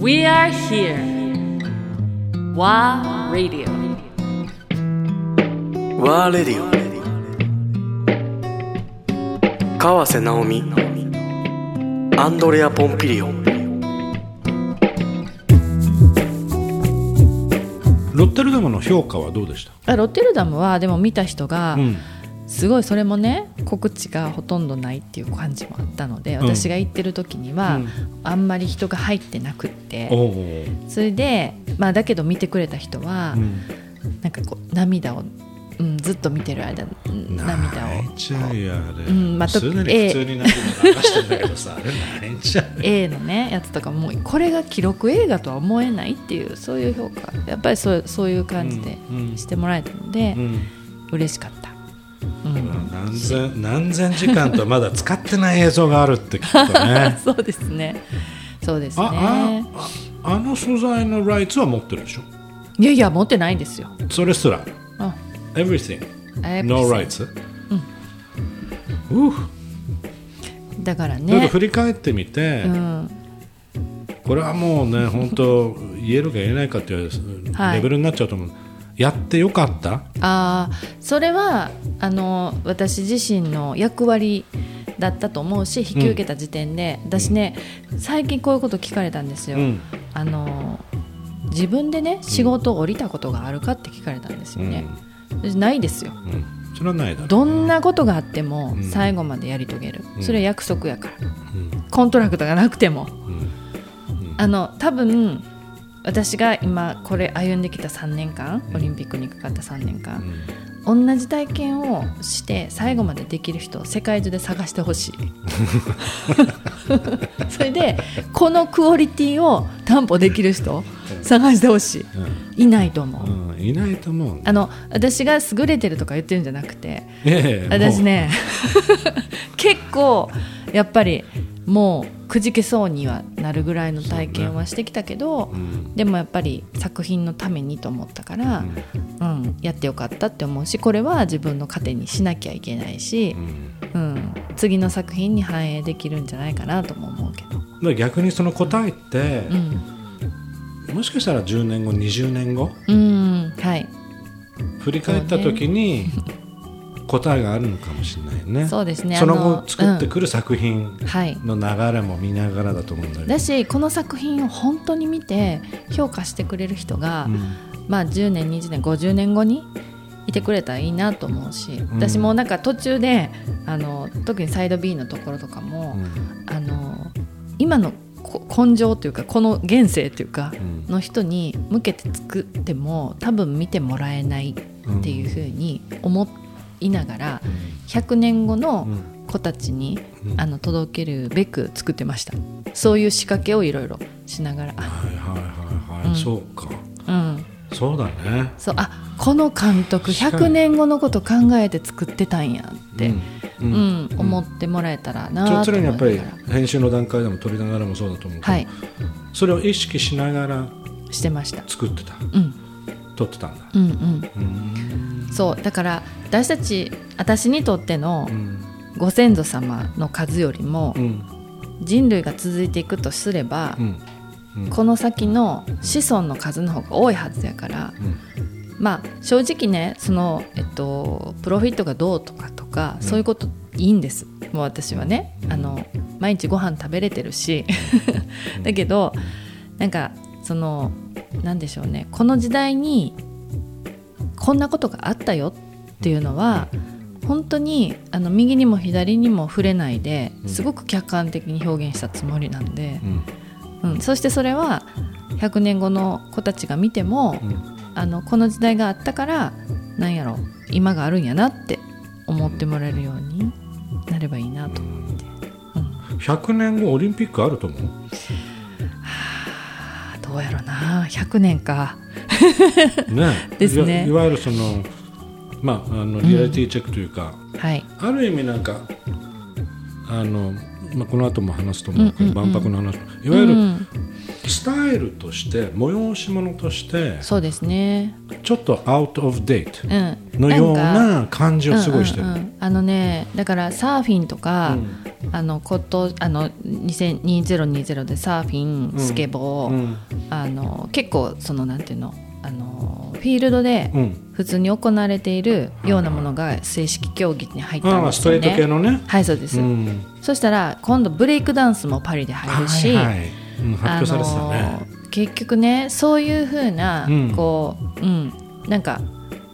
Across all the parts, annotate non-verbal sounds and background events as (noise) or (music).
We are here. WA Radio. ワーレディオ川瀬直美。アンドレア・ポンピリオロッテルダムの評価はどうでした、あロッテルダムはでも見た人が、うんすごいそれもね告知がほとんどないっていう感じもあったので、ん。私が行ってる時には、うん。あんまり人が入ってなくって、おお、それで、まあ、だけど見てくれた人は、うん、なんかこう涙を、うん、ずっと見てる間うん涙を。泣いちゃうよあれ、うんまあすでに普ええ。通に涙流してんだけどさあれ泣いちゃう A (laughs) のねやつとかもうこれが記録映画とは思えないっていうそういう評価。やっぱりそうそういう感じでうんうん。してもらえたので、うん。嬉しかった。うん。何千何千時間とまだ使ってない映像があるって聞くとね。(laughs) そうですね。そうですあね。あああの素材のライツは持ってるでしょ？いやいや持ってないんですよ。それすら。あ。Everything. No rights うん。うだからちょっとね。振り返ってみて、うん。これはもうね (laughs) 本当言えるか言えないかっていうはい。レベルになっちゃうと思う、やってよかった？ああそれはあの私自身の役割だったと思うし引き受けた時点で、私ね最近こういうこと聞かれたんですよ。うん。あの自分でね仕事を降りたことがあるかって聞かれたんですよね。私ないですよ。うん。それはないだろうどんなことがあってもうん。最後までやり遂げる、うん。それは約束やから。うん。コントラクトがなくても。うん。あの多分私が今これ歩んできた3年間オリンピックにかかった3年間同じ体験をして最後までできる人を世界中で探してほしい。(laughs) それでこのクオリティを担保できる人を探してほしい。いないと思う、うんいないと思う。あの私が優れてるとか言ってるんじゃなくてええ私ね (laughs) 結構やっぱりもうくじけそうにはなるぐらいの体験はしてきたけど、うん。でもやっぱり作品のためにと思ったから、うんやってよかったって思うしこれは自分の糧にしなきゃいけないしう、ん。うん次の作品に反映できるんじゃないかなとも思うけど、逆にその答えってう、ん。もしかしたら10年後20年後うんはい、振り返った時に答えがあるのかもしれないよね。そうですね。その後作ってくる作品はい。の流れも見ながらだと思うんだけど、だしこの作品を本当に見て評価してくれる人が、うん。まあ、10年20年50年後にいてくれたらいいなと思うし、私もなんか途中であの特にサイド B のところとかも、あの今のこ根性というかこの現世というかうん。の人に向けて作っても多分見てもらえないっていうふうに思いながら100年後の子たちにうん。あの届けるべく作ってました。そういう仕掛けをいろいろしながら。あはいはいはいはい、うん。そうか。うん。そうだね。そう。あこの監督確かに。100年後のこと考えて作ってたんやって、うん。うん。うん思ってもらえたらなと常にやっぱり編集の段階でも撮りながらもそうだと思うけど、はい。それを意識しながらしてました、作ってた。うん、撮ってたんだ。うんうん。うん。そうだから私たち私にとってのうん。ご先祖様の数よりもうん。人類が続いていくとすればう、ん。うん。この先の子孫の数の方が多いはずやから、うん。まあ正直ねその、えっと、プロフィットがどうとかとか、うん。そういうこといいんです。もう私はね、あの毎日ご飯食べれてるし。(laughs) だけどなんかそのなんでしょうね。この時代にこんなことがあったよっていうのは本当にあの右にも左にも触れないでうん。すごく客観的に表現したつもりなんでう、ん。うん、そしてそれは100年後の子たちが見ても、うん。あのこの時代があったからなんやろ今があるんやなって思ってもらえるようになればいいなと思って、うん。100年後オリンピックあると思う？あどうやろな。100年か。ね。(laughs) ですね。いわゆるそのまああのリアリティチェックというか、はい。ある意味なんかあの、まあ、この後も話すと思うけど、うんうんうん。万博の話いわゆるうんスタイルとして催し物としてそうですね。ちょっとアウト・オブ・デートうん。のような感じをすごいしてる、うんうんうん。あのねだからサーフィンとか、あのことあの2000 2020でサーフィンスケボー、うん。あの結構そのなんていうのあのフィールドでうん。普通に行われているようなものが正式競技に入ったんああストレですよね。ート系のね、はいそうです、うん、そしたら今度ブレイクダンスもパリで入るし、はいはいうん、発表されてたね、結局ねそういうふうな、うん。こう、うん、なんか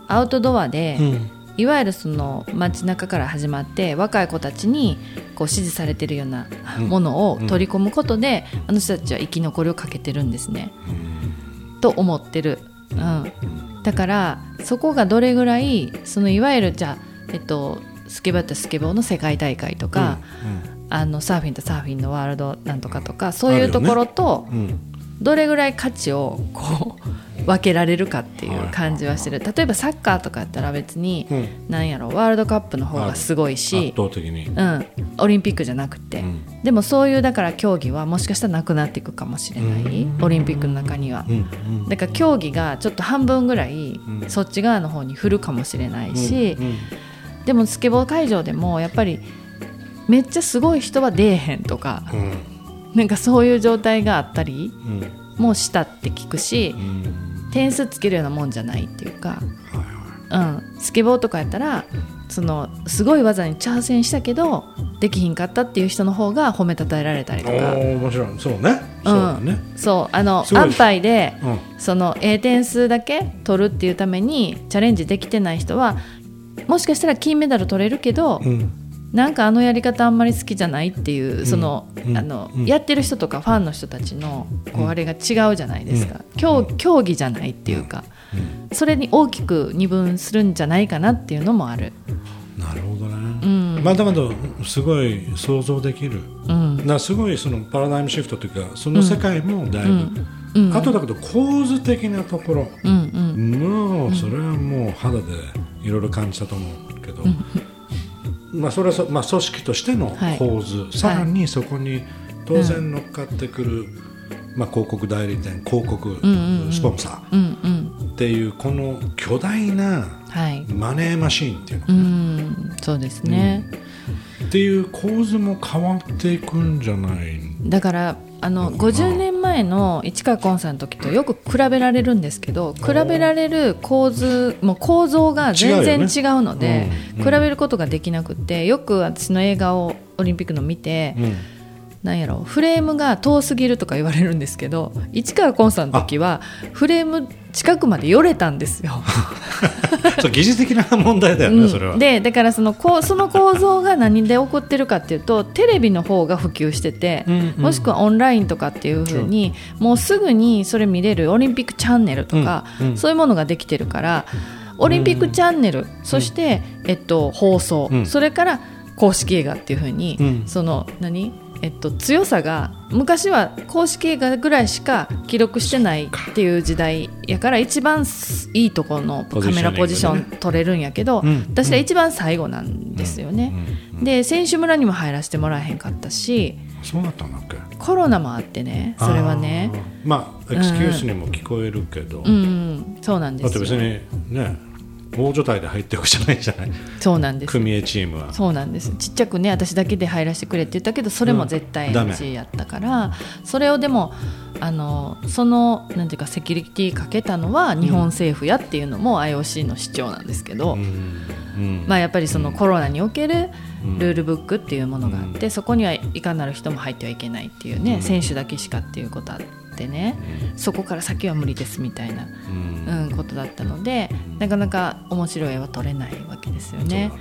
アウトドアで、うんいわゆるその街中から始まって若い子たちにこう支持されてるようなうん。ものを取り込むことで、あの人たちは生き残りをかけてるんですね。と思ってる、うん、だからそこがどれぐらいそのいわゆるじゃあ、えっと、スケボーってスケボーの世界大会とか、あのサーフィンとサーフィンのワールドなんとかとかそういうところと、うんうん。どれぐらい価値をこう分けられるかっていう感じはしてる。例えばサッカーとかやったら別に、うん。やろワールドカップの方がすごいし圧、倒的に、うん、オリンピックじゃなくて、うん。でもそういうだから競技はもしかしたらなくなっていくかもしれない、うん。オリンピックの中には。だから競技がちょっと半分ぐらいん。そっち側の方に振るかもしれないし、うん。でもスケボー会場でもやっぱりめっちゃすごい人は出えへんとかうん。なんかそういう状態があったりうん。もしたって聞くしうん点数つけるようなもんじゃないっていうか、うん、スケボーとかやったらそのすごい技に挑戦したけどできひんかったっていう人の方が褒めたたえられたりとい、か。面白い。そうね。そうだね、そう。あの安牌でうん。その A 点数だけ取るっていうためにチャレンジできてない人はもしかしたら金メダル取れるけど、うんなんかあのやり方あんまり好きじゃないっていうその,、うん。あのうんやってる人とかファンの人たちのこうあれが違うじゃないですか、競競技じゃないっていうか、それに大きく二分するんじゃないかなっていうのもある。なるほどね、うん。まだまだすごい想像できる、うん。だからすごいそのパラダイムシフトというかその世界もだいぶ、うん。あとだけど構図的なところ、うんうん。もうそれはもう肌でいろいろ感じたと思うけど、まあそれはそ、まあ、組織としてのはい。構図、さらにそこに当然乗っかってくる、まあ、広告代理店広告、んうんうん。スポンサうんうん。ーっていうこの巨大なはい。マネーマシーンっていうの、うん。そうですね、っていう構図も変わっていくんじゃないだからあののかな50年前の市川崑さんの時とよく比べられるんですけど比べられる構図もう構造が全然違うので違うよね。うん。比べることができなくてよく私の映画をオリンピックの見て、うんなんやろフレームが遠すぎるとか言われるんですけど市川崑さんの時はフレーム近くまで寄れたんですよ。(laughs) そう技術的な問題だよね、うん。それは。でだからそのこうその構造が何で起こってるかっていうとテレビの方が普及してて、うんうん。もしくはオンラインとかっていうふうにもうすぐにそれ見れるオリンピックチャンネルとか、うんうん。そういうものができてるからオリンピックチャンネル、そして、えっと、放送、うん。それから公式映画っていうふうに、うん。その何？えっと、強さが昔は公式映画ぐらいしか記録してないっていう時代やから一番いいところのカメラポジション取れるんやけど、うん。私は一番最後なんですよね。うん。うん。で選手村にも入らせてもらえへんかったしそうだったんだっけ？コロナもあってねそれはね。まあエクスキュースにも聞こえるけど、うんうん。そうなんですよ。だって別にね大所帯で入っていくじゃないじゃない。そうなんです。組 A チームは。そうなんです。ちっちゃくね私だけで入らせてくれって言ったけどそれも絶対 NG やったから、それをでもあのそのなんていうかセキュリティかけたのは日本政府やっていうのも IOC の主張なんですけど、うん。うん。まあ、やっぱりそのコロナにおけるうん。ルールブックっていうものがあって、そこにはいかなる人も入ってはいけないっていうね、うん。選手だけしかっていうことあってね、そこから先は無理ですみたいな、うん。うん、ことだったのでなかなか面白い絵は撮れないわけですよね。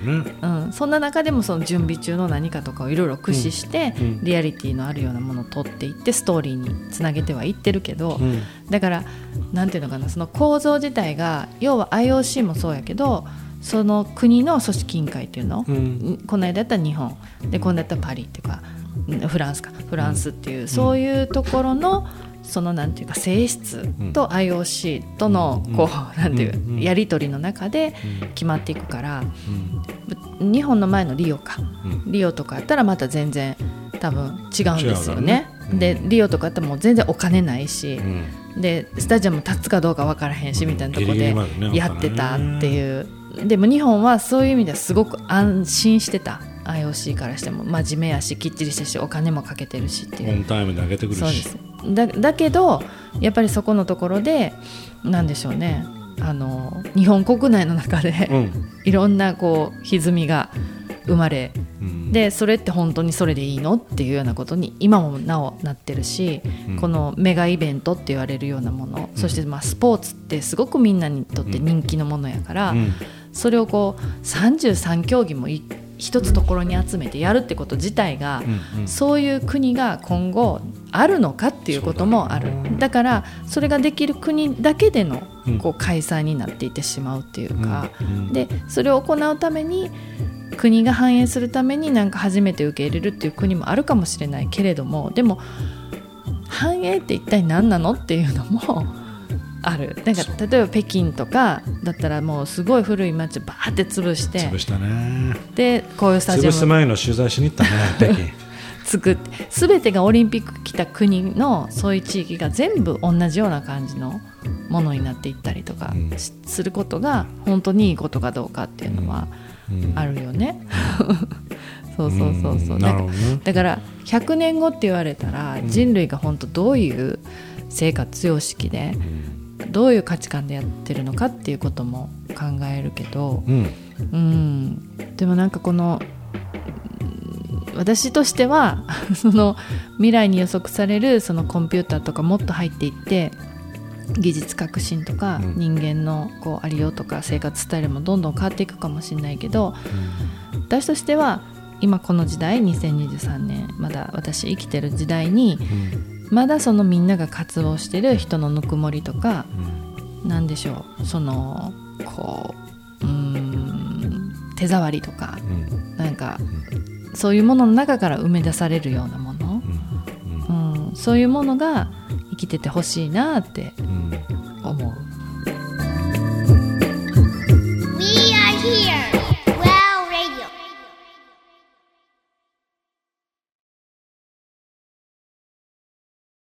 そうん、そんな中でもその準備中の何かとかをいろいろ駆使して、リアリティのあるようなものを撮っていってストーリーにつなげてはいってるけど、うん。だからなんていうのかなその構造自体が要は IOC もそうやけどその国の組織委員会っていうの、うん。この間やったら日本。で今度やったらパリっていうかうんフランスか。フランスっていう、そういうところのそのなんていうか性質と IOC とのこう、(laughs) なんていう、うん。やり取りの中で決まっていくから、うん。日本の前のリオか、うん。リオとかやったらまた全然多分違うんですよね。でリオとかってもう全然お金ないしう、ん。でスタジアム立つかどうか分からへんしみたいなとこでギリギリまでねやってたっていう。でも日本はそういう意味ではすごく安心してた。IOC からしても真面目やしきっちりしてるしお金もかけてるしっていう。オンタイムで上げてくるし。そうですだだけどやっぱりそこのところでなんでしょうね。あの日本国内の中で、うん。いろんなこう歪みが生まれうん。でそれって本当にそれでいいのっていうようなことに今もなおなってるし、うん。このメガイベントって言われるようなもの、そしてまあスポーツってすごくみんなにとって人気のものやから、うん。それをこう33競技もい一つところに集めてやるってこと自体が、うんうん。そういう国が今後あるのかっていうこともある。だ,、からそれができる国だけでのうん。こう開催になっていってしまうっていうか、うんでそれを行うために国が反映するためになんか初めて受け入れるっていう国もあるかもしれないけれどもでも反映って一体何なのっていうのもある。なんか例えば北京とかだったらもうすごい古い街をバーって潰して潰したね。でこういうスタジアム潰す前の取材しに行ったね (laughs) 北京。作って全てがオリンピック来た国のそういう地域が全部同じような感じのものになっていったりとかうん。しすることが本当にいいことかどうかっていうのはうん。あるよね。(laughs) そうそうそうそう。ん。だからなるほどね。だから100年後って言われたら人類が本当どういう生活様式でどういう価値観でやってるのかっていうことも考えるけど、うん。うん、でもなんかこのうん私としては (laughs) その未来に予測されるそのコンピューターとかもっと入っていって技術革新とかうん。人間のこうありようとか生活スタイルもどんどん変わっていくかもしれないけど私としては今この時代2023年まだ私生きてる時代にまだそのみんなが活動してる人のぬくもりとかなんでしょうそのこううーん手触りとかうん。なんかそういうものの中から生み出されるようなもの、うん。うん、そういうものが生きててほしいなってうん